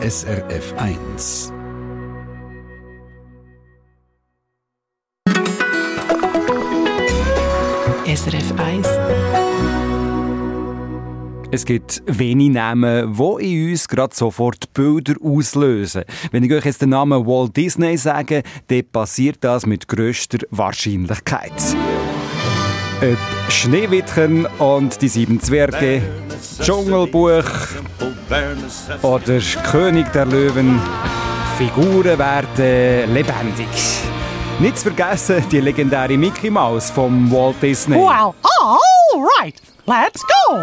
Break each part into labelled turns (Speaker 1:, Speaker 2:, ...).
Speaker 1: SRF 1.
Speaker 2: SRF 1.
Speaker 3: Es gibt wenige Namen, die in uns gerade sofort Bilder auslösen. Wenn ich euch jetzt den Namen Walt Disney sage, dann passiert das mit grösster Wahrscheinlichkeit. Ob Schneewittchen und die sieben Zwerge, Dschungelbuch oder König der Löwen, Figuren werden lebendig. Nicht zu vergessen die legendäre Mickey Mouse vom Walt Disney.
Speaker 4: Well, all right, let's go.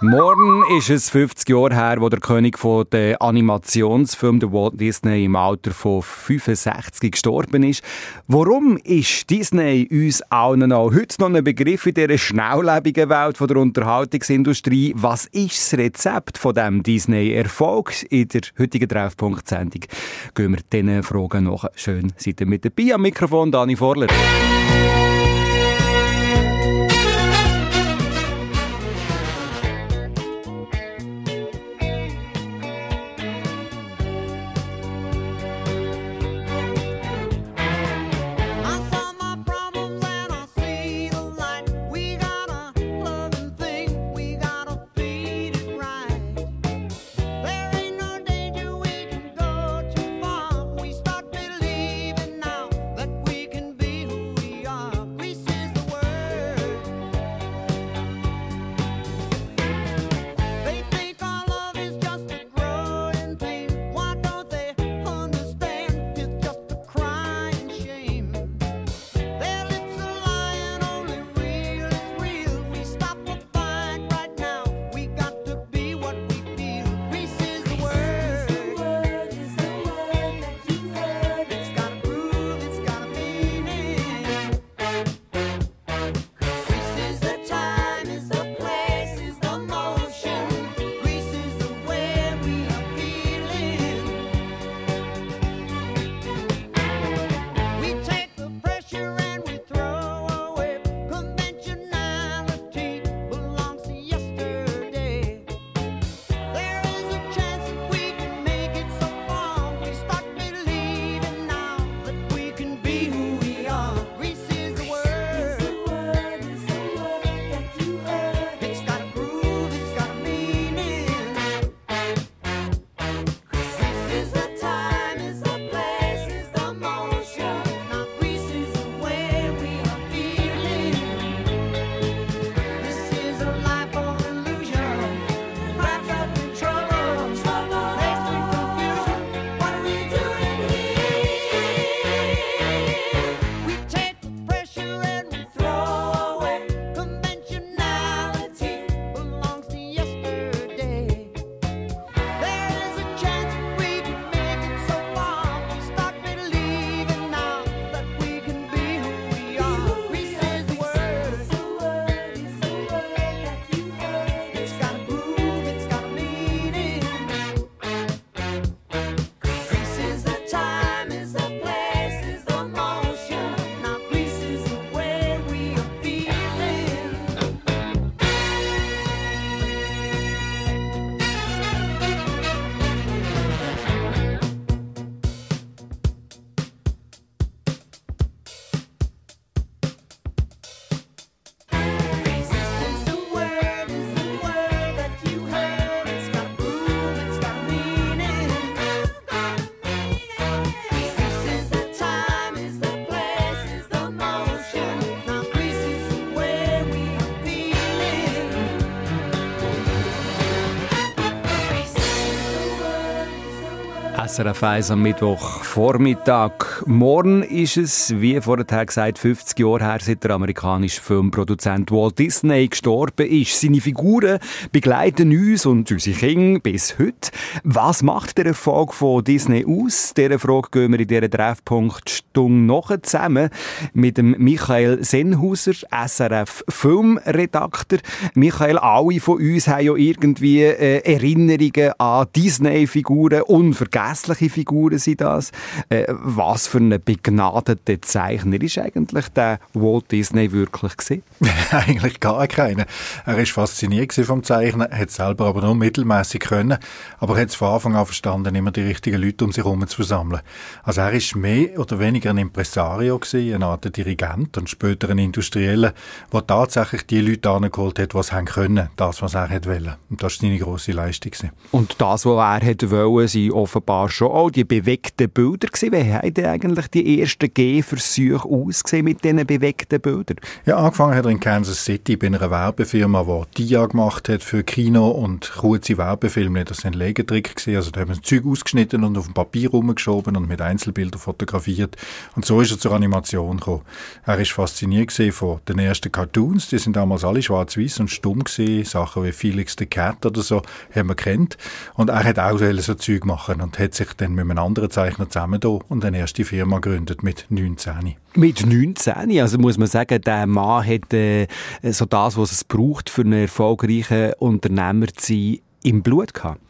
Speaker 3: Morgen ist es 50 Jahre her, wo der König von der Animationsfilm der Walt Disney im Alter von 65 gestorben ist. Warum ist Disney uns allen noch heute noch ein Begriff in dieser schnelllebigen Welt von der Unterhaltungsindustrie? Was ist das Rezept von dem Disney-Erfolg in der heutigen Treffpunkt-Sendung? Gehen wir diesen Fragen nach. Schön, seid ihr mit dabei am Mikrofon, Dani Vorler. SRF 1 am Mittwoch Vormittag. Morgen ist es, wie vorher gesagt, 50 Jahre her, seit der amerikanische Filmproduzent Walt Disney gestorben ist. Seine Figuren begleiten uns und unsere Kinder bis heute. Was macht der Erfolg von Disney aus? Dieser Frage gehen wir in dieser Treffpunktstunde noch zusammen mit dem Michael Senhauser, SRF Filmredakteur. Michael, alle von uns haben ja irgendwie äh, Erinnerungen an Disney-Figuren, unvergessen hässliche Figuren sind das. Äh, was für ein begnadeter Zeichner ist eigentlich der Walt Disney wirklich gewesen?
Speaker 2: Eigentlich gar keiner. Er ist fasziniert vom Zeichnen, hat selber aber nur mittelmäßig können, aber hat es von Anfang an verstanden, immer die richtigen Leute um sich herum zu versammeln. Also er ist mehr oder weniger ein Impresario gewesen, eine Art Dirigent und später ein Industrieller, der tatsächlich die Leute angeholt hat, was haben können, das, was er hat wollen. Und das war seine grosse Leistung. Gewesen.
Speaker 3: Und das, was er hätte wollen, sind offenbar schon auch die bewegten Bilder gewesen. Wie haben eigentlich die ersten Gehversuche ausgesehen mit diesen bewegten Bildern?
Speaker 2: Ja, angefangen hat er in Kansas City bei einer Werbefirma, die Dia gemacht hat für Kino und kurze Werbefilme. Das sind Legetrick gewesen. Also da haben das Zeug ausgeschnitten und auf dem Papier rumgeschoben und mit Einzelbildern fotografiert. Und so ist er zur Animation gekommen. Er ist fasziniert von den ersten Cartoons. Die sind damals alle schwarz-weiß und stumm gewesen. Sachen wie Felix the Cat oder so haben wir kennt. Und er hat auch so Zeug machen und hat sich dann mit einem anderen Zeichner zusammen und eine erste Firma gegründet mit 19.
Speaker 3: Mit 19, also muss man sagen, der Mann hat äh, so das, was es braucht, für einen erfolgreichen Unternehmer zu sein, im Blut gehabt.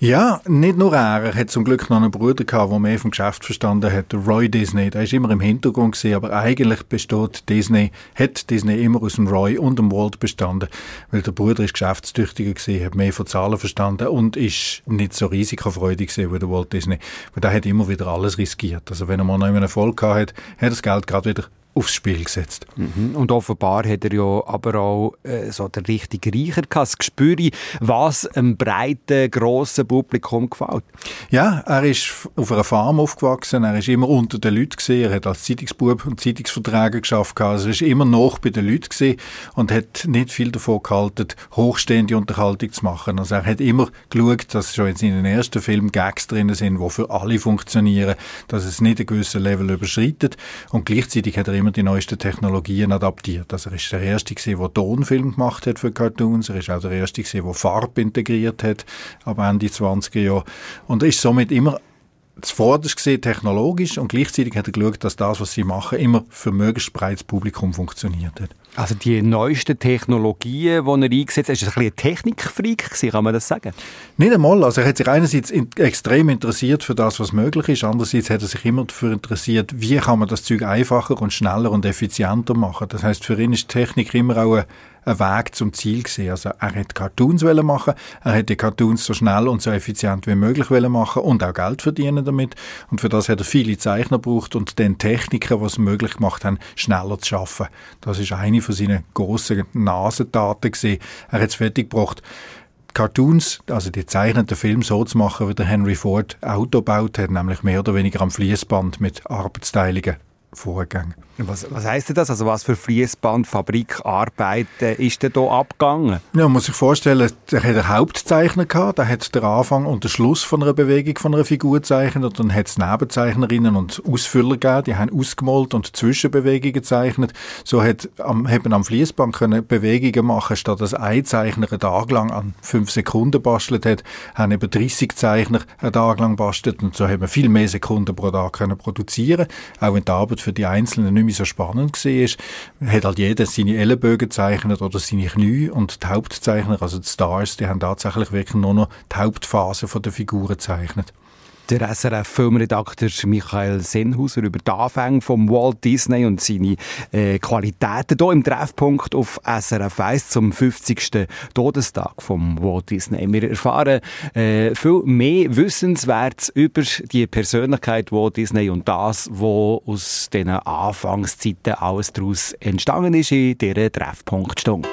Speaker 2: Ja, nicht nur er. Er hat zum Glück noch einen Bruder gehabt, der mehr vom Geschäft verstanden hat, Roy Disney. Der ist immer im Hintergrund gewesen, aber eigentlich besteht Disney, hat Disney immer aus dem Roy und dem Walt bestanden, weil der Bruder ist geschäftstüchtiger gewesen, hat mehr von Zahlen verstanden und ist nicht so risikofreudig gewesen wie der Walt Disney, weil der hat immer wieder alles riskiert. Also wenn er mal noch einen Erfolg gehabt hat, hat er das Geld gerade wieder aufs Spiel gesetzt.
Speaker 3: Mhm. Und offenbar hat er ja aber auch äh, so der richtige Reicher gehabt, das Gespür, was einem breiten, grossen Publikum gefällt.
Speaker 2: Ja, er ist auf einer Farm aufgewachsen, er ist immer unter den Leuten gewesen, er hat als Zeitungsbub und Zeitungsverträge geschafft, also er ist immer noch bei den Leuten gewesen und hat nicht viel davon gehalten, hochstehende Unterhaltung zu machen. Also er hat immer geschaut, dass schon in seinen ersten Filmen Gags drin sind, die für alle funktionieren, dass es nicht ein gewisses Level überschreitet und gleichzeitig hat er immer die neuesten Technologien adaptiert. Also er ist der Erste der Tonfilm gemacht hat für Cartoons. Er ist auch der Erste der Farbe integriert hat, ab Ende 20er Jahre. Und er ist somit immer zuvorderst gesehen technologisch und gleichzeitig hat er geschaut, dass das, was sie machen, immer für möglichst breites Publikum funktioniert hat.
Speaker 3: Also die neuesten Technologien, die er eingesetzt hat, ist ein bisschen Technikfreak gewesen, kann man das sagen?
Speaker 2: Nicht einmal. Also er hat sich einerseits in, extrem interessiert für das, was möglich ist. Andererseits hat er sich immer dafür interessiert, wie kann man das Zeug einfacher und schneller und effizienter machen. Das heißt, für ihn ist Technik immer auch ein, ein Weg zum Ziel gesehen. Also er hat Cartoons wollen machen, er hat die Cartoons so schnell und so effizient wie möglich wollen machen und auch Geld verdienen damit. Und für das hat er viele Zeichner gebraucht und dann Techniker, was möglich gemacht haben, schneller zu schaffen. Das ist eine von seinen grossen Nasentaten gesehen. Er hat es fertiggebracht. Cartoons, also die zeichneten Filme so zu machen, wie der Henry Ford Auto baut hat, nämlich mehr oder weniger am Fließband mit Arbeitsteilungen vorgegangen.
Speaker 3: Was, was heisst denn das? Also was für Fließbandfabrikarbeiten ist denn hier abgegangen?
Speaker 2: Ja, man muss sich vorstellen, er hat einen Hauptzeichner gehabt, der hat den Anfang und den Schluss von einer Bewegung von einer Figur gezeichnet und dann hat es Nebenzeichnerinnen und Ausfüller gegeben, die haben ausgemalt und Zwischenbewegungen gezeichnet. So hat am, haben am Fließband können Bewegungen machen, statt dass ein Zeichner einen Tag lang an fünf Sekunden bastelt hat, haben eben 30 Zeichner einen Tag lang bastelt und so haben wir viel mehr Sekunden pro Tag können produzieren, auch wenn die Arbeit für die Einzelnen nicht mehr so spannend war, hat halt jeder seine Ellenbögen gezeichnet oder seine Knie und die Hauptzeichner, also die Stars, die haben tatsächlich wirklich nur noch die Hauptphase der Figuren gezeichnet.
Speaker 3: Der SRF-Filmredakteur Michael Sennhauser über die Anfänge von Walt Disney und seine äh, Qualitäten hier im Treffpunkt auf SRF 1 zum 50. Todestag von Walt Disney. Wir erfahren äh, viel mehr Wissenswertes über die Persönlichkeit Walt Disney und das, was aus diesen Anfangszeiten alles daraus entstanden ist in dieser Treffpunktstunde.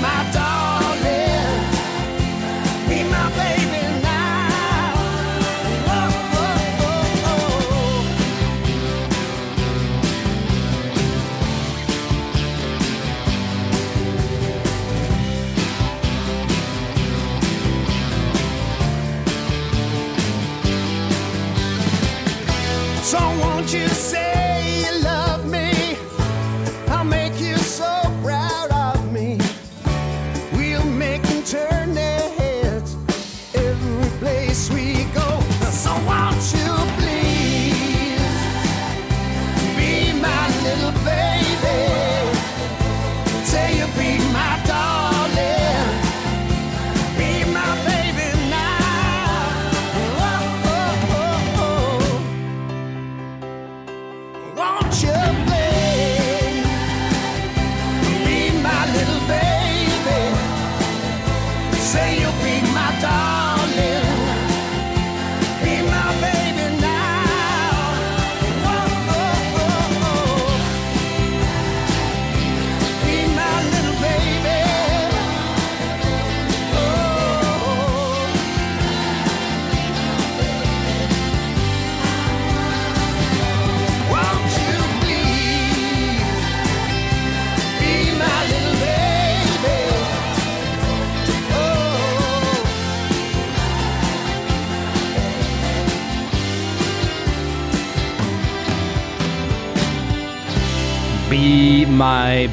Speaker 3: my dog.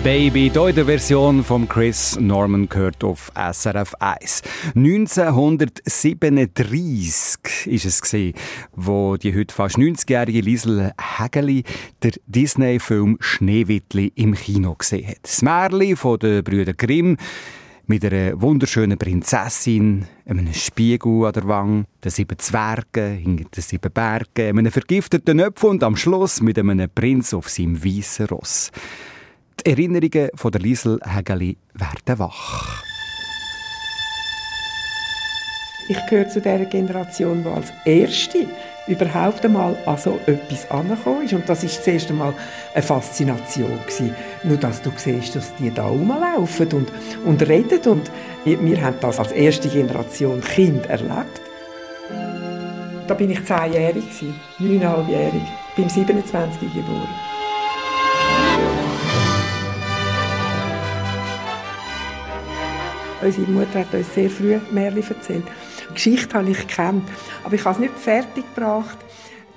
Speaker 3: Baby, hier in der Version von Chris Norman gehört auf SRF 1. 1937 ist es gesehen, wo die heute fast 90-jährige Liesel Hägeli der Disney-Film Schneewittli im Kino gesehen hat. Das Märchen von den Brüdern Grimm mit einer wunderschönen Prinzessin, einem Spiegel an der Wange, den sieben Zwergen hinter den sieben Bergen, einem vergifteten Öpfel und am Schluss mit einem Prinz auf seinem weißen Ross. Die Erinnerungen von der Liesel Hägeli werden wach.
Speaker 5: Ich gehöre zu der Generation, die als erste überhaupt einmal an so etwas angekommen ist. Und das war das erste Mal eine Faszination. Gewesen. Nur, dass du siehst, dass die da rumlaufen und, und reden. Und wir haben das als erste Generation Kind erlebt. Da bin ich zehnjährig, neuneinhalbjährig, beim 27 geboren. Unsere Mutter hat uns sehr früh Märchen erzählt. Die Geschichte habe ich gekannt, aber ich habe es nicht fertig gebracht,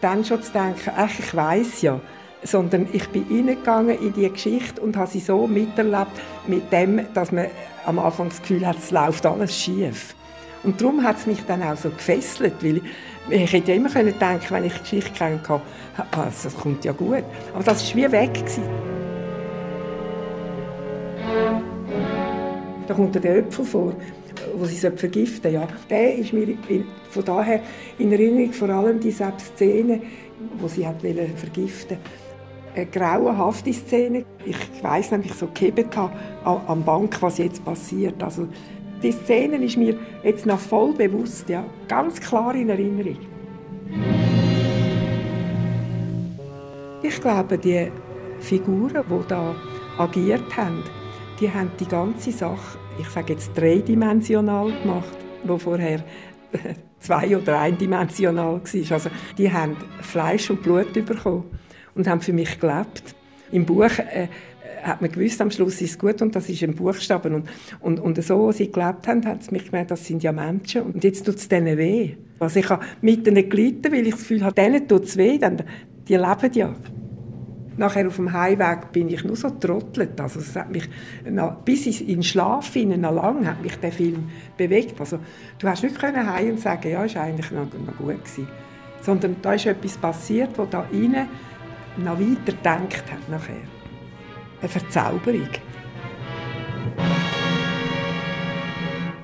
Speaker 5: dann schon zu denken, ach, ich weiß ja. Sondern ich bin reingegangen in die Geschichte und habe sie so miterlebt, mit dem, dass man am Anfang das Gefühl hat, es läuft alles schief. Und darum hat es mich dann auch so gefesselt, weil ich hätte ja immer können denken, wenn ich die Geschichte kennt habe, ah, das kommt ja gut. Aber das war wie weg. Gewesen. Da kommt der Öpfel vor, wo sie vergiften ja. Der ist mir von daher in Erinnerung vor allem die Szene, wo sie hat vergiften eine grauenhafte Szene. Ich weiß nämlich so habe am Bank, was jetzt passiert. Also die Szene ist mir jetzt noch voll bewusst, ja, ganz klar in Erinnerung. Ich glaube, die Figuren, die da agiert haben, die haben die ganze Sache, ich sage jetzt dreidimensional gemacht, wo vorher zwei- oder eindimensional war. Also die haben Fleisch und Blut bekommen und haben für mich gelebt. Im Buch äh, hat man gewusst, am Schluss ist es gut und das ist ein Buchstaben. Und, und, und so, sie gelebt haben, hat es mich gemerkt, das sind ja Menschen. Und jetzt tut es denen weh. Also ich habe mit ihnen gelitten, weil ich das Gefühl habe, denen tut es weh, denn die leben ja. Nachher auf dem Heimweg bin ich nur so trottelt. Also es hat mich bis in den Schlaf hinein, noch lang hat mich der Film bewegt. Also du hast nicht können heim und sagen, ja, ist eigentlich noch, noch gut gewesen. Sondern da ist etwas passiert, wo da innen noch weiter gedacht hat nachher. Eine Verzauberung.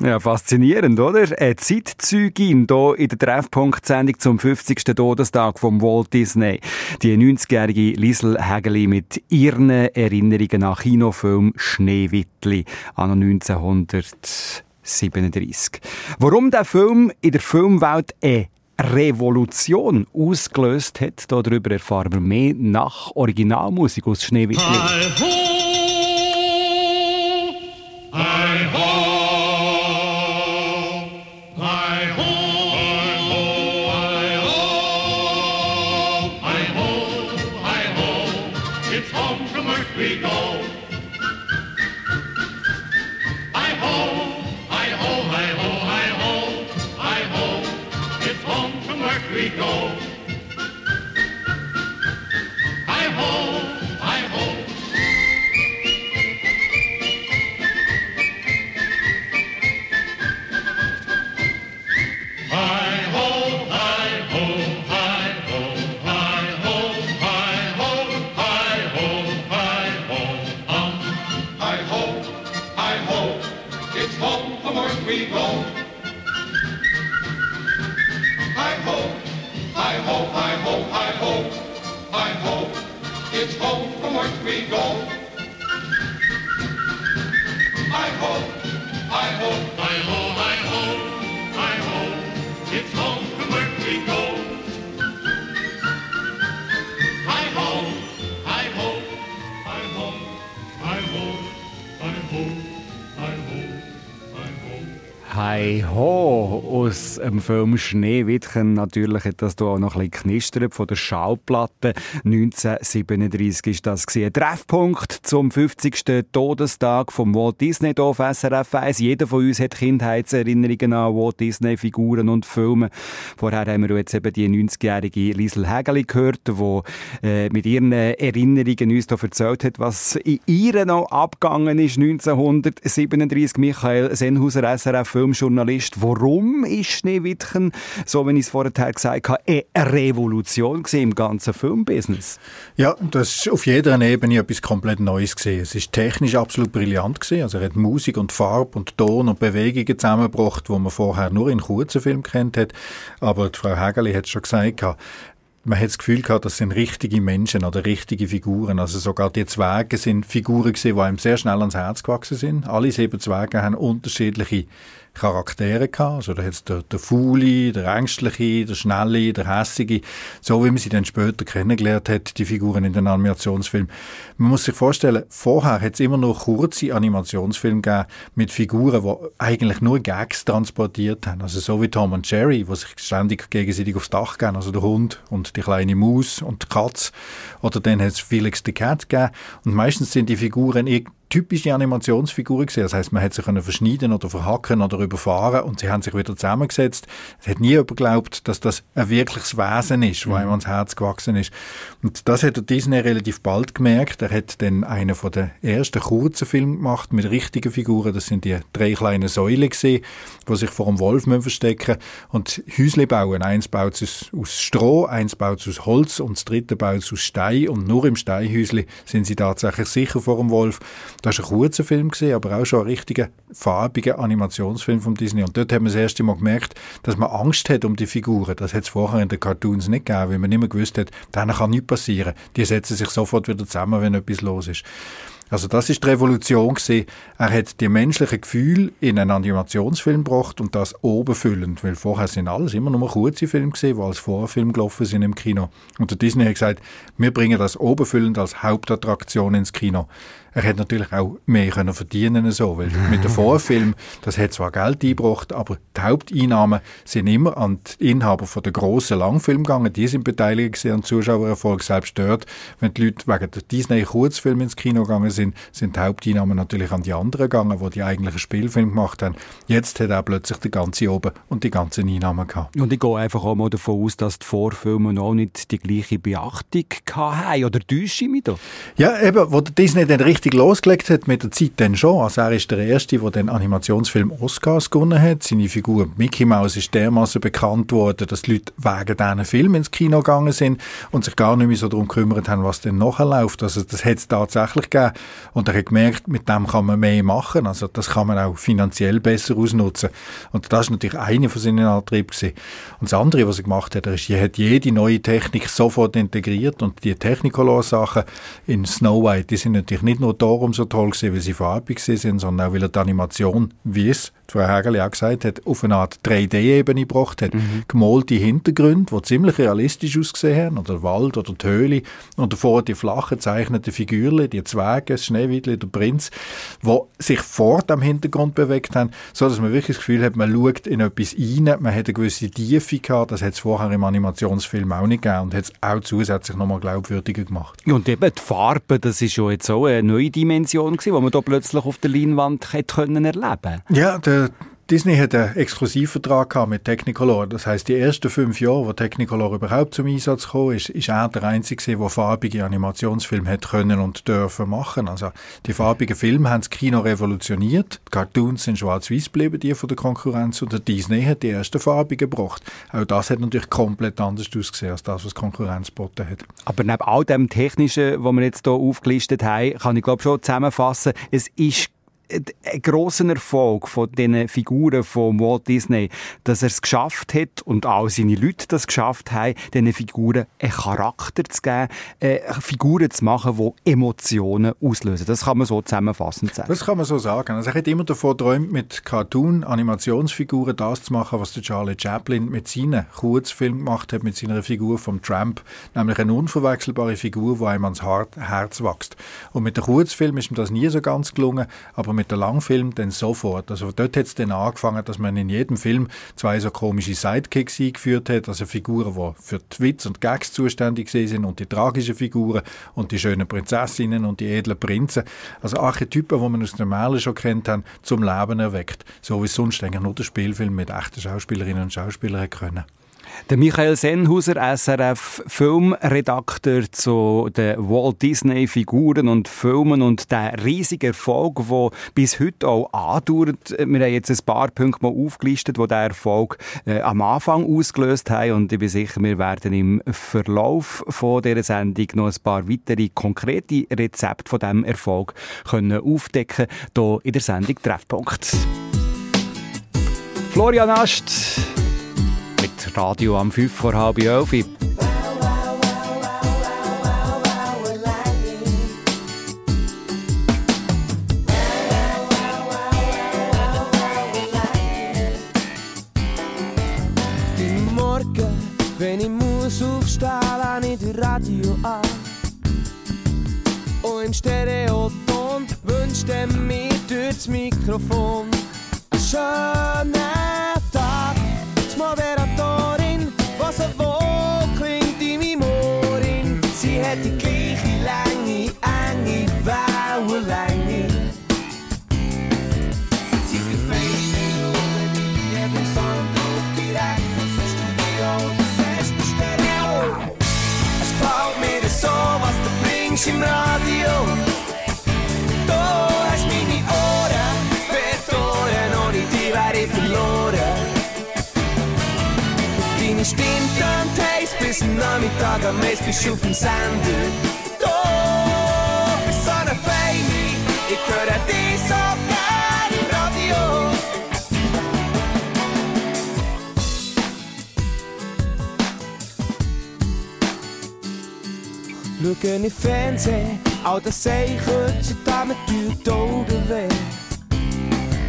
Speaker 3: Ja, faszinierend, oder? Eine Zeitzeugin hier in der Treffpunkt-Sendung zum 50. Todestag von Walt Disney. Die 90-jährige Liesel Hägeli mit ihren Erinnerungen an Kinofilm Schneewittli an 1937. Warum der Film in der Filmwelt eine Revolution ausgelöst hat, darüber erfahren wir mehr nach Originalmusik aus Schneewittli.
Speaker 6: Hi
Speaker 3: dem Film Schneewittchen. Natürlich hat das hier auch noch ein bisschen knistert von der Schallplatte. 1937 ist das gewesen. Treffpunkt zum 50. Todestag vom Walt Disney hier auf SRF 1. Jeder von uns hat Kindheitserinnerungen an Walt Disney Figuren und Filme. Vorher haben wir jetzt eben die 90-jährige Liesel Hägeli gehört, die äh, mit ihren Erinnerungen uns hier erzählt hat, was in ihr noch abgegangen ist 1937. Michael Senhauser, SRF Filmjournalist. Warum ist Schneewittchen, so wie ich es vorher gesagt habe, eine Revolution im ganzen Filmbusiness?
Speaker 2: Ja, das ist auf jeder Ebene etwas komplett Neues gesehen. Es ist technisch absolut brillant gewesen. Also er hat Musik und Farbe und Ton und Bewegungen zusammengebracht, wo man vorher nur in kurzen Filmen kennt hat. Aber die Frau Hägeli hat es schon gesagt, man hat das Gefühl gehabt, das sind richtige Menschen oder richtige Figuren. Also sogar die Zwerge sind Figuren gewesen, die einem sehr schnell ans Herz gewachsen sind. Alle sieben Zwerge haben unterschiedliche Charaktere gehabt. Also da hat's der, der Fauli, der Ängstliche, der Schnelle, der Hässige. So wie man sie dann später kennengelernt hat, die Figuren in den Animationsfilmen. Man muss sich vorstellen, vorher hat es immer nur kurze Animationsfilme gegeben mit Figuren, die eigentlich nur Gags transportiert haben. Also so wie Tom und Jerry, die sich ständig gegenseitig aufs Dach gehen. Also der Hund und die kleine Maus und die Katze. Oder dann hat es Felix the Cat gegeben. Und meistens sind die Figuren irg- typische Animationsfiguren gesehen. Das heißt, man hat sie können verschneiden oder verhacken oder überfahren und sie haben sich wieder zusammengesetzt. Es hat nie jemand geglaubt, dass das ein wirkliches Wesen ist, das einem ans Herz gewachsen ist. Und das hat der Disney relativ bald gemerkt. Er hat dann einen von den ersten kurzen Filmen gemacht mit richtigen Figuren. Das sind die drei kleinen Säulen gesehen, die sich vor dem Wolf müssen verstecken und Häusle bauen. Eins baut es aus, Stroh, eins baut es aus Holz und das dritte baut es aus Stein und nur im Steinhäusli sind sie tatsächlich sicher vor dem Wolf. Das war ein kurzer Film, gewesen, aber auch schon ein richtiger farbiger Animationsfilm von Disney. Und dort haben wir das erste Mal gemerkt, dass man Angst hat um die Figuren. Das hat es vorher in den Cartoons nicht gegeben, weil man nicht mehr gewusst hat, denen kann nichts passieren. Die setzen sich sofort wieder zusammen, wenn etwas los ist. Also das ist die Revolution gewesen. Er hat die menschlichen Gefühle in einen Animationsfilm gebracht und das oberfüllend, weil vorher sind alles immer nur kurze Filme gewesen, die als Vorfilm gelaufen sind im Kino. Und der Disney hat gesagt, wir bringen das oberfüllend als Hauptattraktion ins Kino. Er hat natürlich auch mehr können verdienen so, weil mit dem Vorfilm, das hat zwar Geld eingebracht, aber die Haupteinnahmen sind immer an die Inhaber von der grossen Langfilm gegangen. Die sind beteiligt an Zuschauererfolg. Selbst dort, wenn die Leute wegen der Disney-Kurzfilme ins Kino gegangen sind, sind die Haupteinnahmen natürlich an die anderen gegangen, die die eigentlichen Spielfilme gemacht haben. Jetzt hat er plötzlich die ganze oben und die ganzen Einnahmen gehabt.
Speaker 3: Und ich gehe einfach auch mal davon aus, dass die Vorfilme noch nicht die gleiche Beachtung hatten. Oder täusche ich mich da?
Speaker 2: Ja, eben, wo der Disney dann richtig losgelegt hat mit der Zeit dann schon. Also er ist der Erste, der den Animationsfilm Oscars gewonnen hat. Seine Figur Mickey Mouse ist dermaßen bekannt worden, dass die Leute wegen diesen Film ins Kino gegangen sind und sich gar nicht mehr so darum gekümmert haben, was denn nachher läuft. Also das hat es tatsächlich gegeben. Und er hat gemerkt, mit dem kann man mehr machen. Also das kann man auch finanziell besser ausnutzen. Und das ist natürlich eine von seinen Antrieben. Und das andere, was er gemacht hat, er ist, er hat jede neue Technik sofort integriert und die Technicolor-Sachen in Snow White, die sind natürlich nicht nur darum so toll gewesen, weil sie farbig sind, sondern auch, weil er die Animation, wie es Frau Hägerli auch gesagt hat, auf eine Art 3D-Ebene gebracht hat. Gemalte Hintergründe, die ziemlich realistisch ausgesehen haben, oder der Wald oder die Höhle, und davor die flachen, zeichneten Figürchen, die Zwerge, das Schneewittli, der Prinz, die sich vor dem Hintergrund bewegt haben, so dass man wirklich das Gefühl hat, man schaut in etwas rein, man hat eine gewisse Tiefe gehabt, das hat es vorher im Animationsfilm auch nicht gegeben und hat es auch zusätzlich nochmal glaubwürdiger gemacht.
Speaker 3: Und eben die Farbe, das ist ja jetzt auch eine neue Dimension gewesen, die man da plötzlich auf der Leinwand hätte können erleben
Speaker 2: Ja, der Disney hat einen Exklusivvertrag mit Technicolor. Das heißt, die ersten fünf Jahre, wo Technicolor überhaupt zum Einsatz gekommen ist, ist er der Einzige, der farbige Animationsfilme hat können und dürfen machen. Also die farbigen Filme haben das Kino revolutioniert. Die Cartoons sind schwarz-weiß geblieben, die von der Konkurrenz. Und der Disney hat die ersten farbigen gebracht. Auch das hat natürlich komplett anders ausgesehen als das, was die Konkurrenz geboten hat.
Speaker 3: Aber neben all dem Technischen, was wir jetzt hier aufgelistet haben, kann ich glaube schon zusammenfassen, es ist ein grosser Erfolg von diesen Figuren von Walt Disney, dass er es geschafft hat und auch seine Leute das geschafft haben, diesen Figuren einen Charakter zu geben, äh, Figuren zu machen, die Emotionen auslösen. Das kann man so zusammenfassend sagen.
Speaker 2: Das kann man so sagen. Also ich hätte immer davon geträumt, mit Cartoon-Animationsfiguren das zu machen, was der Charlie Chaplin mit seinen Kurzfilmen gemacht hat, mit seiner Figur vom Trump, nämlich eine unverwechselbare Figur, die einem ans Herz wächst. Und mit den Kurzfilmen ist ihm das nie so ganz gelungen, aber mit dem Langfilm dann sofort. Also dort hat es dann angefangen, dass man in jedem Film zwei so komische Sidekicks eingeführt hat, also Figuren, die für die Witz und Gags zuständig sind und die tragischen Figuren und die schönen Prinzessinnen und die edlen Prinzen. Also Archetypen, die man aus den Märchen schon kennt haben, zum Leben erweckt. So wie sonst eigentlich nur der Spielfilm mit echten Schauspielerinnen und Schauspielern können.
Speaker 3: Der Michael Sennhauser, SRF Filmredakteur zu den Walt Disney Figuren und Filmen und der riesige Erfolg, der bis heute auch andauert. Wir haben jetzt ein paar Punkte mal aufgelistet, die der Erfolg äh, am Anfang ausgelöst haben und ich bin sicher, wir werden im Verlauf von dieser Sendung noch ein paar weitere konkrete Rezepte von diesem Erfolg können aufdecken hier in der Sendung Treffpunkt. Florian Ast Radio am 5 vor halb elf.
Speaker 7: Im Morgen, wenn ich muss aufstehen, lasse ich das Radio an. Und im Stereoton wünscht er mir durch das Mikrofon einen schönen Tag so wohl klingt deine Moorin. Sie hat die gleiche Länge, enge Wellen. deze namiddag een meest geschoeven zender. Toch is zo'n fijne, ik hoor het is op mijn radio. Schau in den Fernsehen, auch das sehe ich heutzutage mit Augen weh.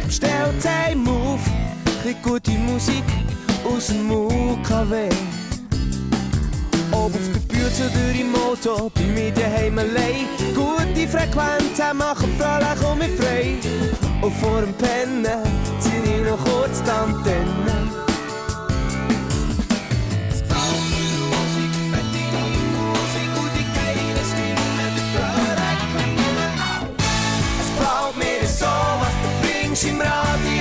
Speaker 7: Stellt heim auf, krieg gute Musik aus dem UKW auf der durch im Motor, bei mir daheim allein. Gute Frequenzen machen fröhlich und mich frei. Und vor dem Pennen zieh ich noch kurz die Antennen. Mir so, du bringst im Radio.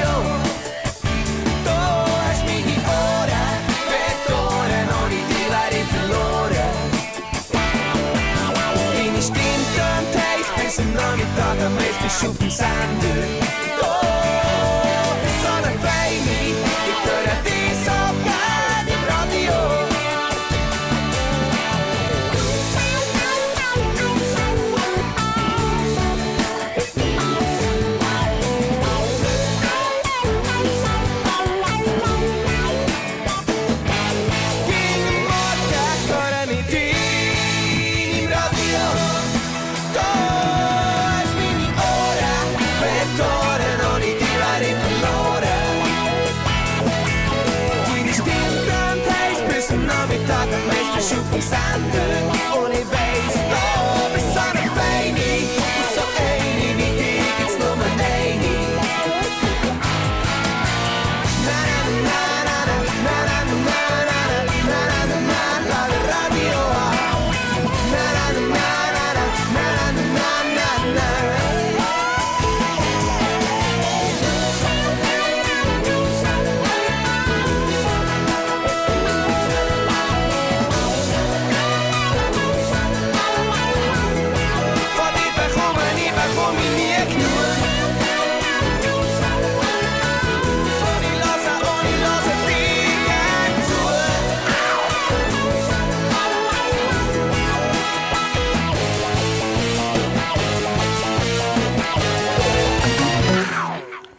Speaker 7: Schuppen Sande.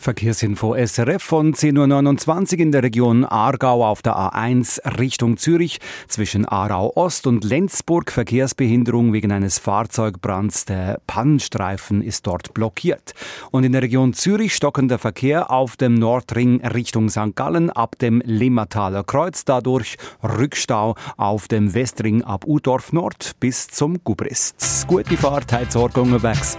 Speaker 3: Verkehrsinfo SRF von 10.29 Uhr in der Region Aargau auf der A1 Richtung Zürich zwischen Aarau Ost und Lenzburg. Verkehrsbehinderung wegen eines Fahrzeugbrands. Der Pannenstreifen ist dort blockiert. Und in der Region Zürich stockender Verkehr auf dem Nordring Richtung St. Gallen ab dem Limmertaler Kreuz. Dadurch Rückstau auf dem Westring ab Udorf Nord bis zum Gubrist. Gute Fahrt, Sorge unterwegs.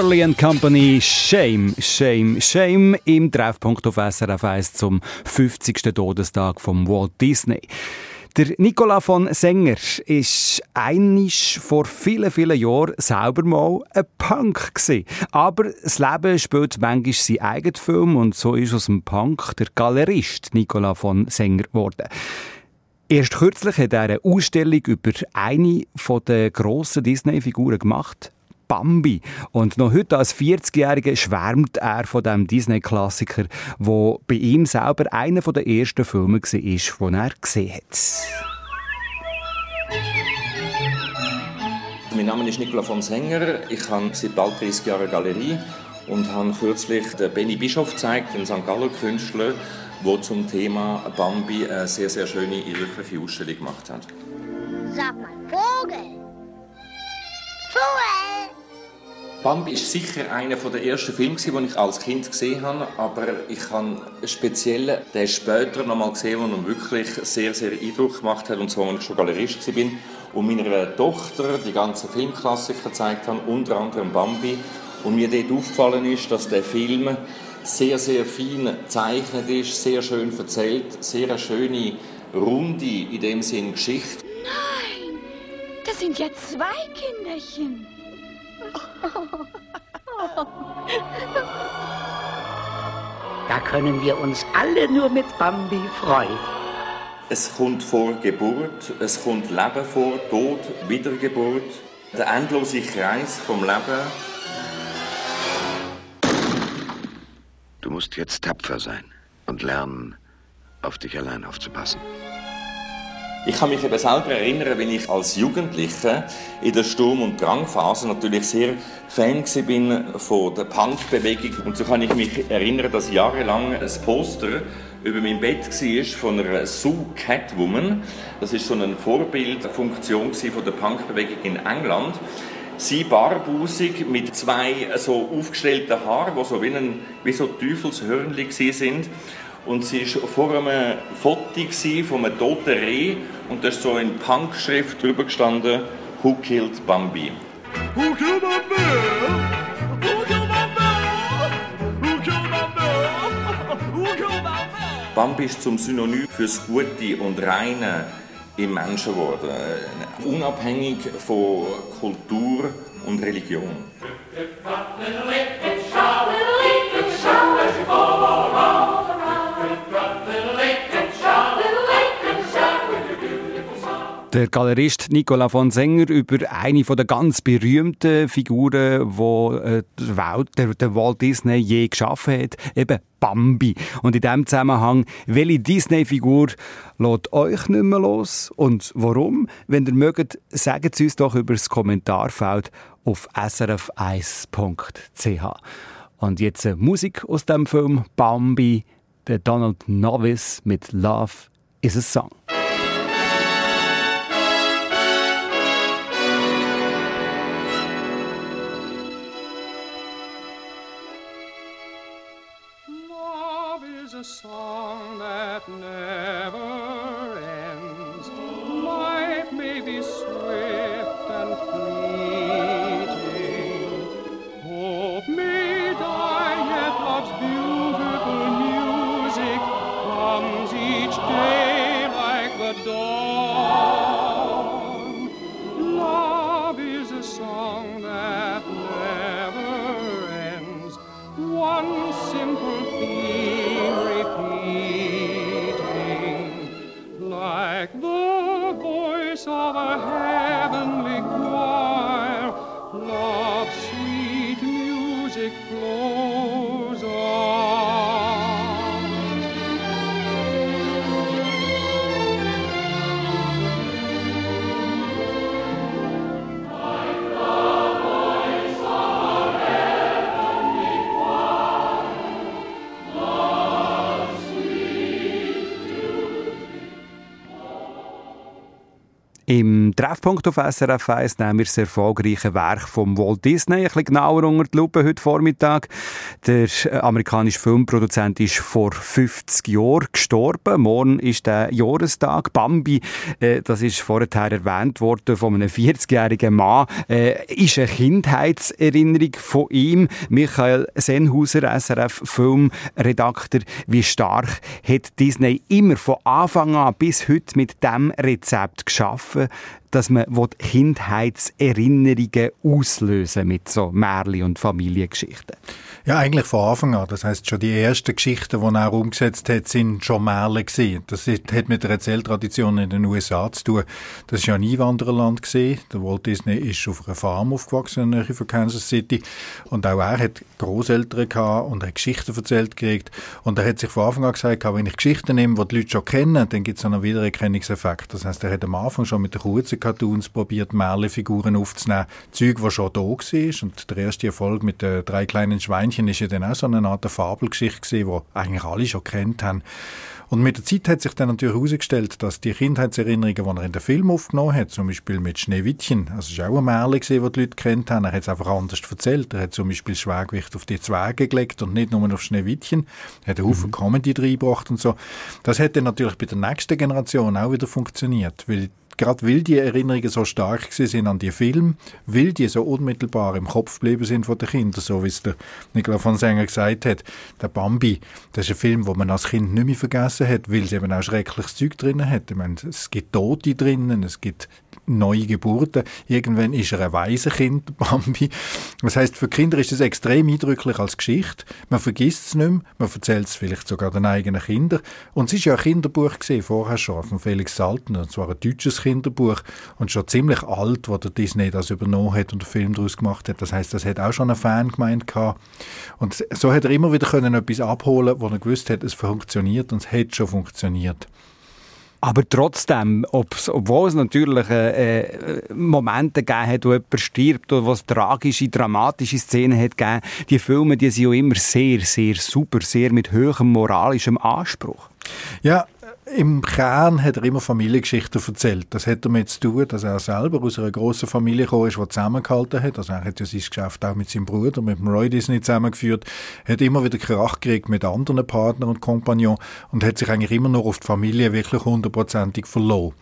Speaker 3: Shirley and Company, Shame, Shame, Shame im Treffpunkt auf SRF 1 zum 50. Todestag von Walt Disney. Der Nicola von Sänger ist einisch vor vielen, vielen Jahren selber mal ein Punk gsi. Aber das Leben spielt manchmal seinen eigenen Film und so ist aus dem Punk der Galerist Nicola von Sänger geworden. Erst kürzlich hat er eine Ausstellung über eine der grossen Disney-Figuren gemacht. Bambi. Und noch heute als 40-Jähriger schwärmt er von dem Disney-Klassiker, wo bei ihm selber einer der ersten Filme war, den er gesehen hat.
Speaker 8: Mein Name ist Nicola von Sänger. Ich habe seit bald 30 Jahren eine Galerie und habe kürzlich den Benny Bischof gezeigt, den St. Galler Künstler, der zum Thema Bambi eine sehr, sehr schöne ehrliche Ausstellung gemacht hat.
Speaker 9: Sag mal, Vogel. Vogel.
Speaker 8: Bambi ist sicher einer der ersten Filme, den ich als Kind gesehen habe, aber ich habe speziell den später noch mal gesehen, der wirklich sehr, sehr Eindruck gemacht hat, und zwar, als ich schon Galerist war und meiner Tochter die ganzen Filmklassiker gezeigt habe, unter anderem Bambi. Und mir dort aufgefallen ist, dass der Film sehr, sehr fein gezeichnet ist, sehr schön erzählt, sehr eine schöne, runde, in dem Sinn, Geschichte.
Speaker 9: Nein, das sind ja zwei Kinderchen.
Speaker 10: Da können wir uns alle nur mit Bambi freuen.
Speaker 8: Es kommt vor Geburt, es kommt Leben vor, Tod, Wiedergeburt, der endlose Kreis vom Leben.
Speaker 11: Du musst jetzt tapfer sein und lernen, auf dich allein aufzupassen.
Speaker 8: Ich kann mich eben selber erinnern, wenn ich als Jugendlicher in der Sturm- und Drangphase natürlich sehr Fan bin von der Punk-Bewegung. Und so kann ich mich erinnern, dass jahrelang ein Poster über meinem Bett war von einer Sue Catwoman. Das ist so eine Vorbildfunktion von der Punkbewegung in England. Sie barbusig mit zwei so aufgestellten Haaren, die so wie, ein, wie so Teufelshörnchen sind. Und sie war vor einem Foto von einem toten Reh und da ist so in Punk-Schrift drüber gestanden, Who killed Bambi?
Speaker 6: Who killed bear?
Speaker 8: Bambi ist zum Synonym fürs Gute und Reine im Menschen geworden, äh, unabhängig von Kultur und Religion.
Speaker 3: Der Galerist Nicola von Sänger über eine von der ganz berühmten Figuren, wo äh, der, Welt, der, der Walt Disney je geschaffen hat, eben Bambi. Und in diesem Zusammenhang, welche Disney-Figur lässt euch nicht mehr los und warum? Wenn ihr mögt, sagt es uns doch über das Kommentarfeld auf srf1.ch. Und jetzt äh, Musik aus dem Film Bambi, der Donald Novice mit Love is a Song. Im Treffpunkt auf SRF 1 nehmen wir das erfolgreiche Werk von Walt Disney ein bisschen genauer unter die Lupe heute Vormittag. Der äh, amerikanische Filmproduzent ist vor 50 Jahren gestorben. Morgen ist der Jahrestag. Bambi, äh, das ist vorher erwähnt worden von einem 40-jährigen Mann, äh, ist eine Kindheitserinnerung von ihm. Michael Senhauser, SRF Filmredakteur. Wie stark hat Disney immer von Anfang an bis heute mit dem Rezept geschaffen, dass man Kindheitserinnerungen auslösen mit so Märchen und Familiengeschichten?
Speaker 2: Ja, eigentlich von Anfang an. Das heißt, schon die ersten Geschichten, die er umgesetzt hat, sind schon Märchen gewesen. Das hat mit der Erzähltradition in den USA zu tun. Das ist ja ein Einwandererland gewesen. Der Walt Disney ist auf einer Farm aufgewachsen in der Nähe von Kansas City. Und auch er hat Großeltern gehabt und hat Geschichten erzählt gekriegt. Und er hat sich von Anfang an gesagt, wenn ich Geschichten nehme, die die Leute schon kennen, dann gibt es einen Wiedererkennungseffekt. Das heißt, er hat am Anfang schon mit den kurzen Cartoons probiert, Märchenfiguren aufzunehmen. Zeug, die schon da war. Und der erste Erfolg mit den drei kleinen Schweinchen ist ja dann auch so eine Art Fabelgeschichte gewesen, die eigentlich alle schon kennt haben. Und mit der Zeit hat sich dann natürlich herausgestellt, dass die Kindheitserinnerungen, die er in den Film aufgenommen hat, zum Beispiel mit Schneewittchen, also es ist auch ein Märchen das die Leute kennt haben, er hat es einfach anders erzählt. Er hat zum Beispiel Schwergewicht auf die Zwerge gelegt und nicht nur auf Schneewittchen. Er hat einen Haufen Comedy reingebracht und so. Das dann natürlich bei der nächsten Generation auch wieder funktioniert, weil gerade weil die Erinnerungen so stark sind an die Film, weil die so unmittelbar im Kopf geblieben sind von den Kindern, so wie es der Nicola von Sänger gesagt hat, der Bambi, das ist ein Film, wo man als Kind nicht mehr vergessen hat, weil es eben auch schreckliches Zeug drin hat. Ich meine, es gibt Tote drinnen, es gibt neue Geburten. Irgendwann ist er ein Waisenkind, Bambi. Das heißt, für Kinder ist es extrem eindrücklich als Geschichte. Man vergisst es nicht mehr, man erzählt es vielleicht sogar den eigenen Kindern. Und es ist ja ein Kinderbuch gesehen vorher schon von Felix Salten, und zwar ein deutsches Kinderbuch und schon ziemlich alt, wo der Disney das übernommen hat und einen Film daraus gemacht hat. Das heißt, das hat auch schon eine Fangemeinde gehabt. Und so hat er immer wieder können etwas abholen, wo er gewusst hat, es funktioniert und es hat schon funktioniert.
Speaker 3: Aber trotzdem, obwohl es natürlich äh, äh, Momente gegeben hat, wo jemand stirbt oder wo es tragische, dramatische Szenen hat gegeben, die Filme, die sind ja immer sehr, sehr super, sehr mit hohem moralischem Anspruch.
Speaker 2: Ja, im Kern hat er immer Familiengeschichten erzählt. Das hat damit zu tun, dass er selber aus einer grossen Familie gekommen ist, die zusammengehalten hat. Also er hat ja sein Geschäft auch mit seinem Bruder, mit dem Roy Disney zusammengeführt, hat immer wieder Krach gekriegt mit anderen Partnern und Kompagnons und hat sich eigentlich immer noch auf die Familie wirklich hundertprozentig verloren.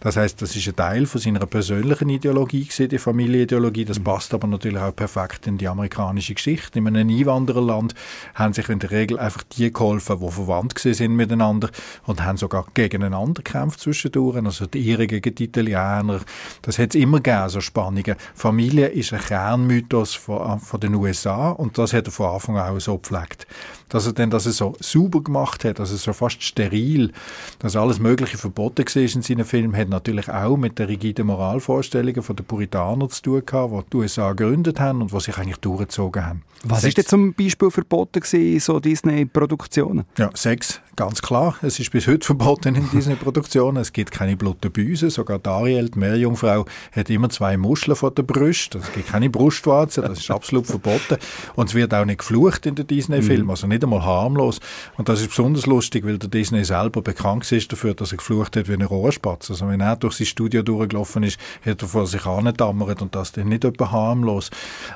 Speaker 2: Das heißt, das ist ein Teil von seiner persönlichen Ideologie gewesen, die Familienideologie. Das passt aber natürlich auch perfekt in die amerikanische Geschichte. In einem Einwandererland haben sich in der Regel einfach die geholfen, die verwandt gewesen sind miteinander und haben sogar gegeneinander gekämpft zwischendurch, also die Iren gegen die Italiener. Das hat es immer gegeben, so Spannungen. Familie ist ein Kernmythos von, von den USA und das hat er von Anfang an auch so gepflegt. Dass er dann das so sauber gemacht hat, also so fast steril, dass alles Mögliche verboten war in seinen Filmen, hat natürlich auch mit den rigiden Moralvorstellungen von den Puritaner zu tun gehabt, die die USA gegründet haben und die sich eigentlich durchgezogen haben.
Speaker 3: Was ist denn zum Beispiel verboten gewesen in so Disney-Produktionen?
Speaker 2: Ja, Sex, ganz klar. Es ist bis heute verboten in Disney-Produktionen. Es gibt keine Blutebüse. Sogar Dariel, die Meerjungfrau, hat immer zwei Muscheln vor der Brust. Es gibt keine Brustwarzen. Das ist absolut verboten. Und es wird auch nicht geflucht in den Disney-Filmen.
Speaker 3: Mhm.
Speaker 2: Also nicht einmal harmlos. Und das ist besonders lustig, weil der Disney selber bekannt ist dafür, dass er geflucht hat wie ein Rohrspatz. Also wenn er durch sein Studio durchgelaufen ist, hat er vor sich angetammert und das dann nicht etwa harmlos.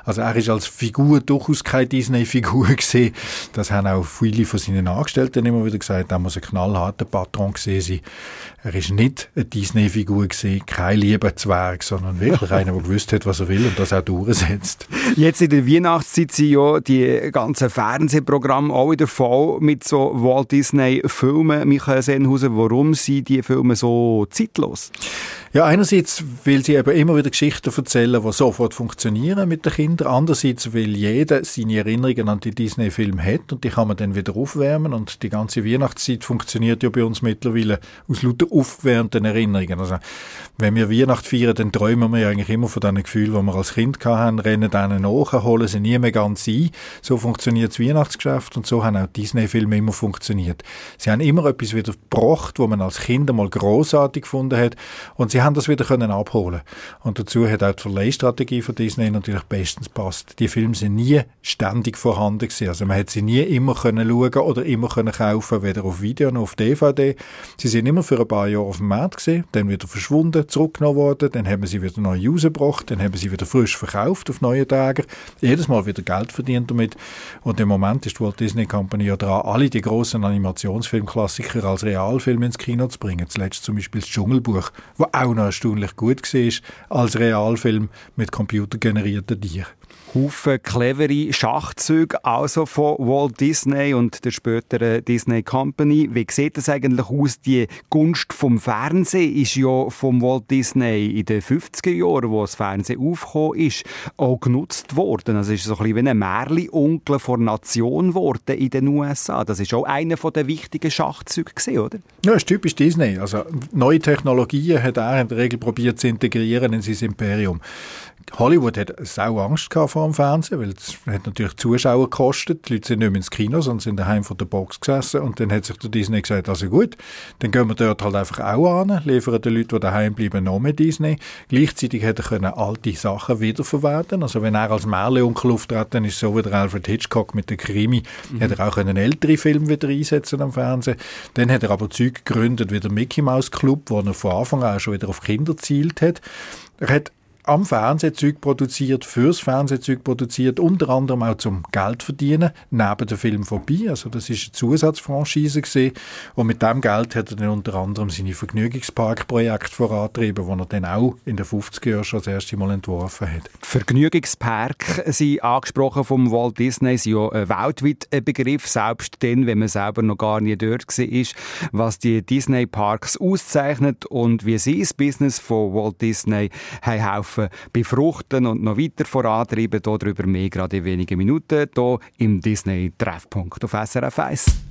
Speaker 2: Also er ist als Figur durchaus keine Disney-Figur gesehen. Das haben auch viele von seinen Angestellten immer wieder gesagt. Er muss ein knallharter Patron gesehen sein. Er ist nicht eine Disney-Figur gesehen, kein lieber Zwerg, sondern wirklich einer, der gewusst hat, was er will und das auch durchsetzt.
Speaker 3: Jetzt in der Weihnachtszeit sind ja die ganzen Fernsehprogramme auch wieder voll mit so Walt Disney-Filmen. Michael Sennhauser, warum sind die Filme so zeitlos?
Speaker 2: Ja, einerseits will sie eben immer wieder Geschichten erzählen, die sofort funktionieren mit den Kindern. Andererseits will jeder seine Erinnerungen an die Disney-Filme hat und die kann man dann wieder aufwärmen und die ganze Weihnachtszeit funktioniert ja bei uns mittlerweile aus lauter aufgewärmten Erinnerungen. Also, wenn wir Weihnacht feiern, dann träumen wir ja eigentlich immer von diesen Gefühlen, die wir als Kind hatten, rennen denen nach, holen sie nie mehr ganz ein. So funktioniert das Weihnachtsgeschäft und so haben auch Disney-Filme immer funktioniert. Sie haben immer etwas wieder gebracht, wo man als Kind mal großartig gefunden hat und sie haben das wieder können abholen und dazu hat auch die Verleihstrategie von Disney natürlich bestens passt. Die Filme sind nie ständig vorhanden gewesen. Also man hat sie nie immer können schauen oder immer können kaufen, weder auf Video noch auf DVD. Sie sind immer für ein paar Jahre auf dem Markt gewesen, dann wieder verschwunden, zurückgenommen worden, dann haben sie wieder neu rausgebracht, dann haben sie wieder frisch verkauft auf neue Tage. Jedes Mal wieder Geld verdient damit. Und im Moment ist Walt Disney Company ja dran, alle die großen Animationsfilmklassiker als Realfilm ins Kino zu bringen. Zuletzt zum Beispiel das Dschungelbuch, wo auch noch erstaunlich gut war als Realfilm mit computergenerierten Tieren.
Speaker 3: Haufen clevere Schachzüge also von Walt Disney und der späteren Disney Company. Wie sieht das eigentlich aus? Die Gunst vom Fernsehen ist ja vom Walt Disney in den 50er Jahren, wo das Fernsehen aufgekommen ist, auch genutzt worden. Also ist so ein bisschen wie ein Märli-Onkel von Nation geworden in den USA. Das ist auch einer der wichtigen Schachzüge gewesen, oder?
Speaker 2: Ja, das ist typisch Disney. Also neue Technologien hat er in der Regel probiert zu integrieren in sein Imperium. Hollywood hat sau Angst vor dem Fernsehen, weil es hat natürlich Zuschauer gekostet. Die Leute sind nicht mehr ins Kino, sondern sind daheim vor der Box gesessen. Und dann hat sich der Disney gesagt, also gut, dann gehen wir dort halt einfach auch an, liefern den Leuten, die daheim bleiben, noch mehr Disney. Gleichzeitig hätte er können alte Sachen wiederverwerten. Also wenn er als Märleonkel auftreten ist so wie der Alfred Hitchcock mit der Krimi, mhm. hätte er auch einen ältere Film wieder einsetzen am Fernsehen. Dann hat er aber Zeug gegründet wie der Mickey Mouse Club, wo er von Anfang an schon wieder auf Kinder zielt hat. Er hat am Fernsehzeug produziert, fürs Fernsehzeug produziert, unter anderem auch zum Geld verdienen, neben dem Film vorbei. Also das ist eine Zusatzfranchise gesehen und mit dem Geld hat er dann unter anderem seine Vergnügungsparkprojekte vorantrieben, die er dann auch in den 50er Jahren schon das erste Mal entworfen hat.
Speaker 3: Vergnügungspark sind angesprochen vom Walt Disney, sind ja ein weltweit Begriff, selbst dann, wenn man selber noch gar nie dort war, was die Disney Parks auszeichnet und wie sie das Business von Walt Disney haben helfen befruchten und noch weiter vorantreiben. Darüber mehr gerade in wenigen Minuten hier im Disney Treffpunkt auf SRF 1.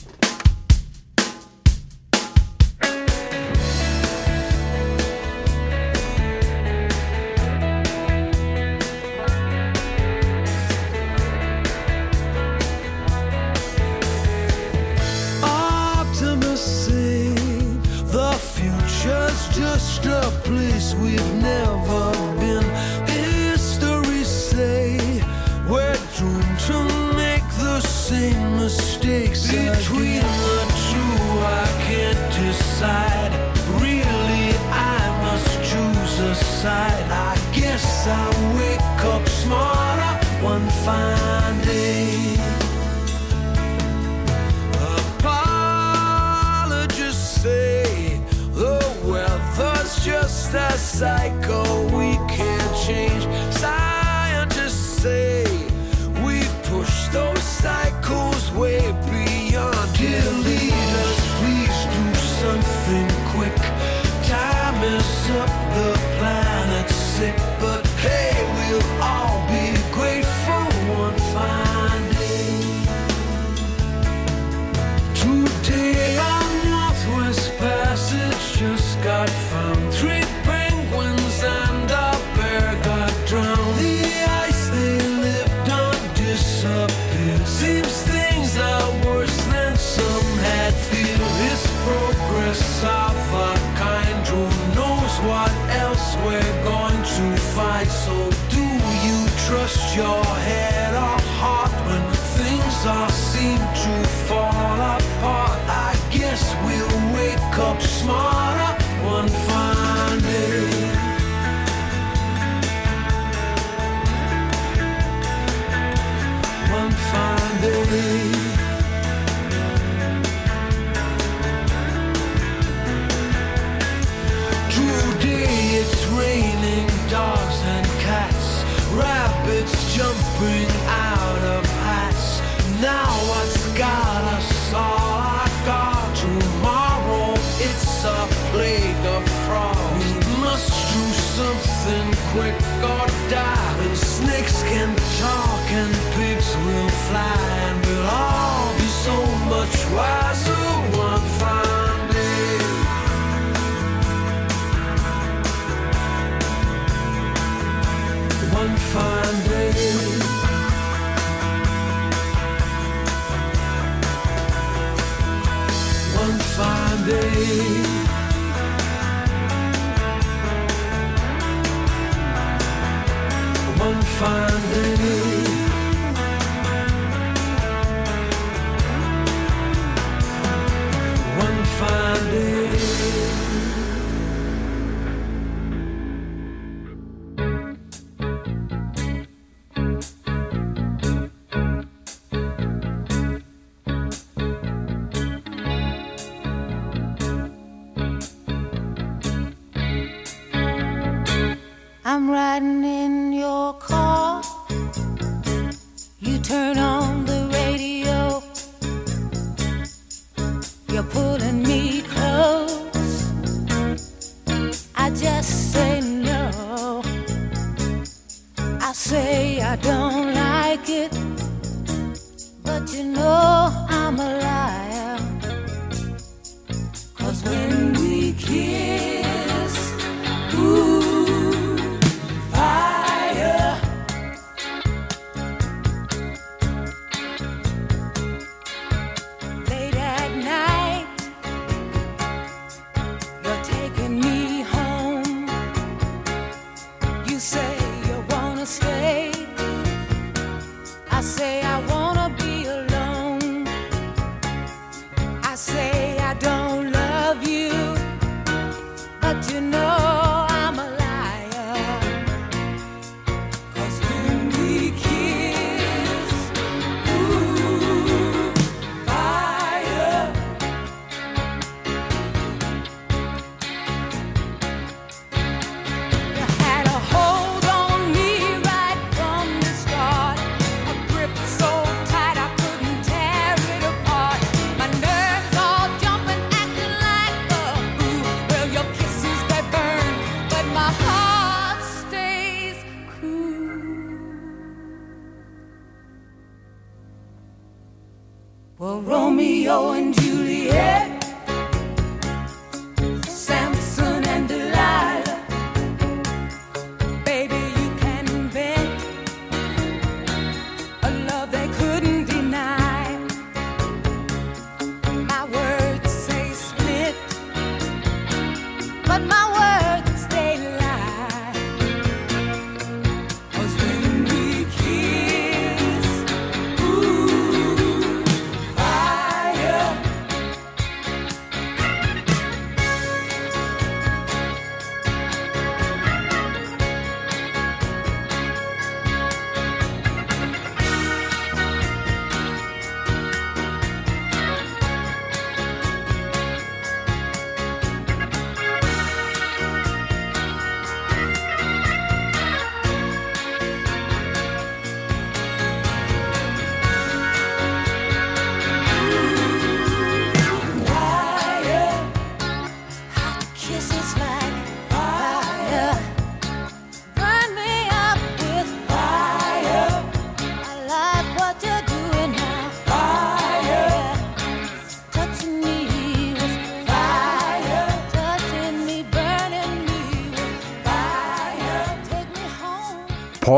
Speaker 7: You
Speaker 9: know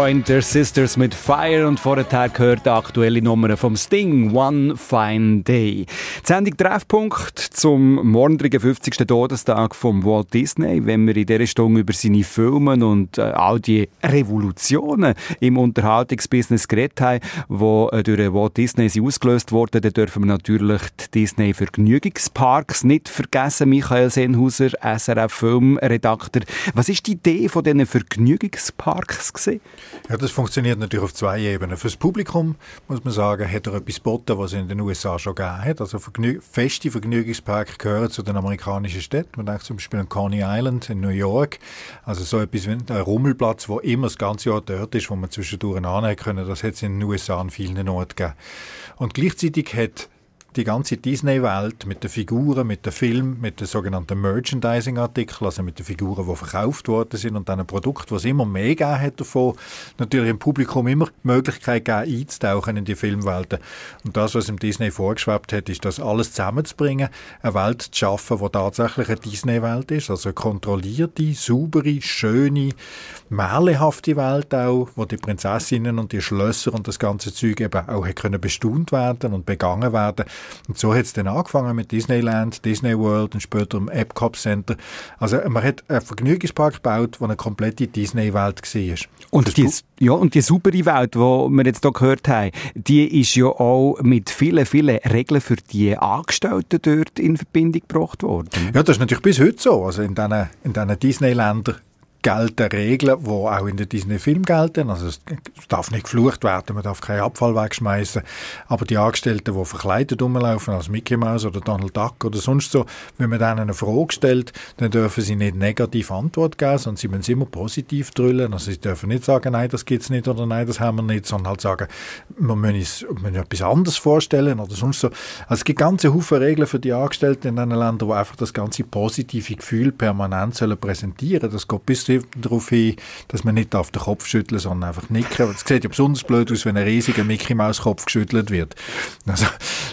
Speaker 3: Pointer Sisters mit Fire und vorher gehört die aktuelle Nummer vom Sting, One Fine Day. Die Sendung Treffpunkt zum morgendlichen 50. Todestag von Walt Disney, wenn wir in dieser Stunde über seine Filme und äh, all die Revolutionen im Unterhaltungsbusiness geredet haben, die äh, durch Walt Disney ausgelöst wurden, dann dürfen wir natürlich die Disney Vergnügungsparks nicht vergessen. Michael Senhauser, SRF Filmredakteur. Was ist die Idee von diesen Vergnügungsparks gewesen?
Speaker 2: Ja, das funktioniert natürlich auf zwei Ebenen. Fürs Publikum muss man sagen, hat er etwas geboten, was es in den USA schon gegeben hat. Also Vergnü feste Vergnügungsparks gehören zu den amerikanischen Städten. Man denkt zum Beispiel an Coney Island in New York. Also so etwas wie ein Rummelplatz, wo immer das ganze Jahr dort ist, wo man zwischendurch annehmen können. Das hat es in den USA an vielen Orten gegeben. Und gleichzeitig hat die ganze Disney-Welt mit den Figuren, mit den Filmen, mit den sogenannten Merchandising-Artikeln, also mit den Figuren, die verkauft worden sind und dann ein Produkt, was immer mehr gegeben hat davon, natürlich im Publikum immer die Möglichkeit gegeben, einzutauchen in die Filmwelten. Und das, was im Disney vorgeschwebt hat, ist, das alles zusammenzubringen, eine Welt zu schaffen, die tatsächlich eine Disney-Welt ist, also eine kontrollierte, saubere, schöne, märchenhafte Welt auch, wo die Prinzessinnen und die Schlösser und das ganze Zeug eben auch können bestaunt werden und begangen werden. Und so hat es dann angefangen mit Disneyland, Disney World und später im Epcot Center. Also man hat einen Vergnügungspark gebaut, wo eine komplette Disney-Welt war.
Speaker 3: Und die, ja, und die saubere Welt, die wir jetzt hier gehört haben, die ist ja auch mit vielen, vielen Regeln für die Angestellten dort in Verbindung gebracht worden.
Speaker 2: Ja, das ist natürlich bis heute so. Also in diesen in diesen Disneyländern gelten Regeln, die auch in den Disney-Filmen gelten. Also es darf nicht geflucht werden, man darf keinen Abfall wegschmeißen. Aber die Angestellten, die verkleidet rumlaufen als Mickey Mouse oder Donald Duck oder sonst so, wenn man denen eine Frage stellt, dann dürfen sie nicht negativ Antwort geben, sondern sie müssen immer positiv drüllen. Also sie dürfen nicht sagen, nein, das gibt's nicht oder nein, das haben wir nicht, sondern halt sagen, uns wir müssen etwas anderes vorstellen oder sonst so. Also es gibt ganze Haufen Regeln für die Angestellten in diesen Ländern, die einfach das ganze positive Gefühl permanent sollen präsentieren. Das geht bis hin, dass man nicht auf den Kopf schütteln, sondern einfach nicken. Es sieht ja besonders blöd aus, wenn ein riesiger Mickey Maus Kopf geschüttelt wird. Also,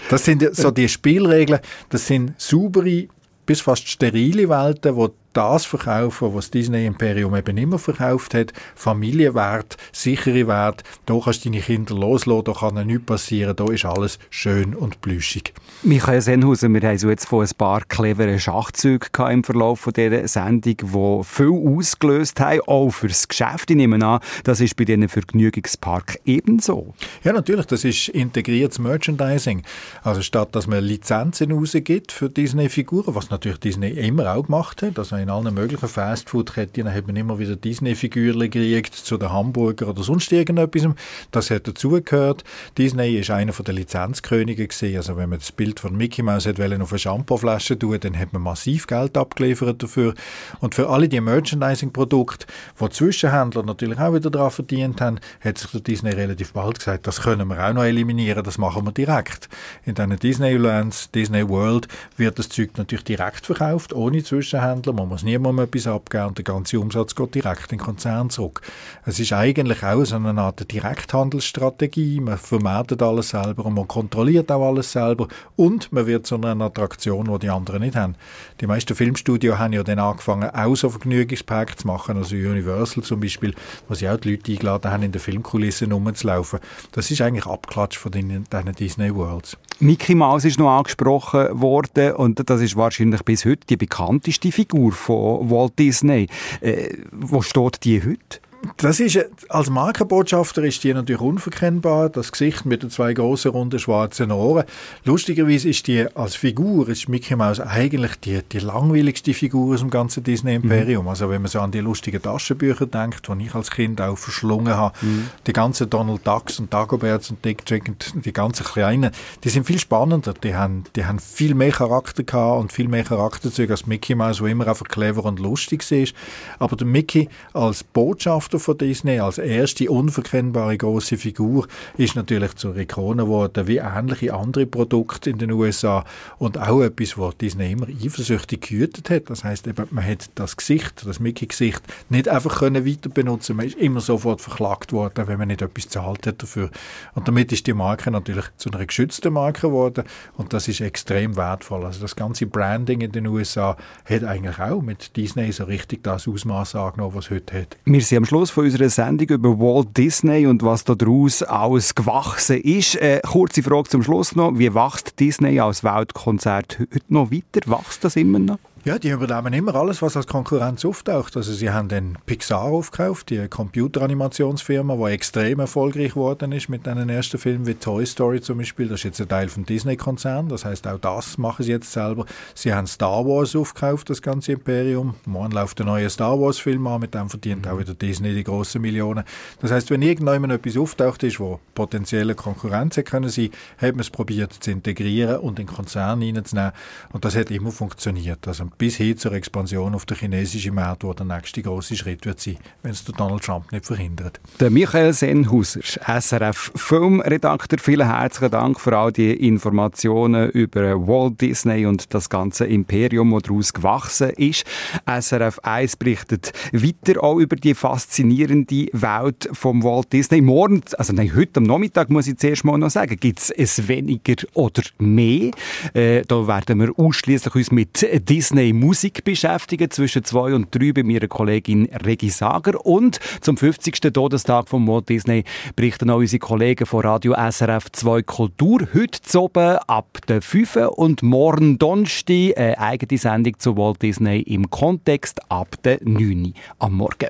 Speaker 2: das sind so die Spielregeln. Das sind saubere bis fast sterile Welten, wo das verkaufen, was das Disney Imperium eben immer verkauft hat. Familienwert, sichere Wert. Da kannst du deine Kinder loslassen, da kann ihnen nichts passieren, da ist alles schön und plüschig.
Speaker 3: Michael Senhausen, wir haben so jetzt von ein paar cleveren Schachzügen im Verlauf von dieser Sendung, die viel ausgelöst haben, auch fürs Geschäft. Ich nehme an, das ist bei diesen Vergnügungspark ebenso.
Speaker 2: Ja, natürlich, das ist integriertes Merchandising. Also statt, dass man Lizenzen rausgibt für Disney-Figuren, was natürlich Disney immer auch gemacht hat, also in allen möglichen Fastfood-Ketten hat man immer wieder Disney-Figuren gekriegt zu den Hamburger oder sonst irgendetwas. Das hat dazugehört. Disney ist einer der Lizenzkönige gewesen. Also wenn man das Bild von Mickey Mouse hat auf eine Shampooflasche tun, dann hat man massiv Geld abgeliefert dafür. Und für alle die Merchandising-Produkte, die Zwischenhändler natürlich auch wieder daran verdient haben, hat sich der Disney relativ bald gesagt, das können wir auch noch eliminieren, das machen wir direkt. In diesen Disneylands, Disney World wird das Zeug natürlich direkt verkauft, ohne Zwischenhändler. Man muss niemandem etwas abgeben und der ganze Umsatz geht direkt in den Konzern zurück. Es ist eigentlich auch so eine Art Direkthandelsstrategie. Man vermarktet alles selber und man kontrolliert auch alles selber und man wird zu einer Attraktion, die die anderen nicht haben. Die meisten Filmstudios haben ja dann angefangen, auch so Vergnügungsparks zu machen, also Universal zum Beispiel, wo sie auch die Leute eingeladen haben, in den Filmkulissen rumzulaufen. Das ist eigentlich Abklatsch von diesen Disney Worlds.
Speaker 3: Mickey Mouse ist noch angesprochen worden und das ist wahrscheinlich bis heute die bekannteste Figur von Walt Disney. Äh, wo steht die heute?
Speaker 2: Das ist, als Markenbotschafter ist die natürlich unverkennbar. Das Gesicht mit den zwei großen, runden, schwarzen Ohren. Lustigerweise ist die als Figur, ist Mickey Mouse eigentlich die, die langweiligste Figur aus dem ganzen Disney-Imperium. Mhm. Also wenn man so an die lustigen Taschenbücher denkt, die ich als Kind auch verschlungen habe, mhm. die ganzen Donald Ducks und Dagoberts und Dick Trick und die ganzen Kleinen, die sind viel spannender. Die haben, die haben viel mehr Charakter gehabt und viel mehr Charakterzüge als Mickey Mouse, wo immer einfach clever und lustig ist. Aber der Mickey als Botschafter von Disney, als erste unverkennbare große Figur, ist natürlich zur Ikone geworden, wie ähnliche andere Produkte in den USA und auch etwas, was Disney immer eifersüchtig gehütet hat. Das heißt, man hat das Gesicht, das Mickey-Gesicht, nicht einfach können weiter benutzen. Man ist immer sofort verklagt worden, wenn man nicht etwas zahlt hat dafür. Und damit ist die Marke natürlich zu einer geschützten Marke geworden und das ist extrem wertvoll. Also das ganze Branding in den USA hat eigentlich auch mit Disney so richtig das Ausmaß angenommen, was es heute hat.
Speaker 3: Wir sind am Schluss Schluss von unserer Sendung über Walt Disney und was daraus alles gewachsen ist. Äh, kurze Frage zum Schluss noch. Wie wächst Disney als Weltkonzert heute noch weiter? Wächst das immer noch?
Speaker 2: Ja, die übernehmen immer alles, was als Konkurrenz auftaucht. Also sie haben den Pixar aufgekauft, die Computeranimationsfirma, die extrem erfolgreich geworden ist mit den ersten Filmen wie Toy Story zum Beispiel. Das ist jetzt ein Teil vom Disney-Konzern. Das heißt, auch das machen sie jetzt selber. Sie haben Star Wars aufgekauft, das ganze Imperium. Morgen läuft der neue Star Wars-Film an, mit dem verdient auch wieder Disney die grossen Millionen. Das heißt, wenn irgendjemand etwas auftaucht ist, wo potenzielle Konkurrenz können sein, hat man es probiert zu integrieren und in den Konzern reinzunehmen. Und das hat immer funktioniert. Also bis hin zur Expansion auf den chinesischen Markt, wo der nächste große Schritt wird sein, wenn es Donald Trump nicht verhindert.
Speaker 3: Der Michael Senhauser, SRF Filmredakteur, vielen herzlichen Dank für all die Informationen über Walt Disney und das ganze Imperium, das daraus gewachsen ist. SRF 1 berichtet weiter auch über die faszinierende Welt von Walt Disney. Morgen, also nein, heute am Nachmittag muss ich zuerst mal noch sagen, gibt es es weniger oder mehr? Äh, da werden wir ausschließlich uns mit Disney Musik beschäftigen, zwischen zwei und drei bei meiner Kollegin Regi Sager. Und zum 50. Todestag von Walt Disney berichten auch unsere Kollegen von Radio SRF 2 Kultur. Heute zu oben ab der 5 und morgen Donnerstag eine eigene Sendung zu Walt Disney im Kontext ab der 9 am Morgen.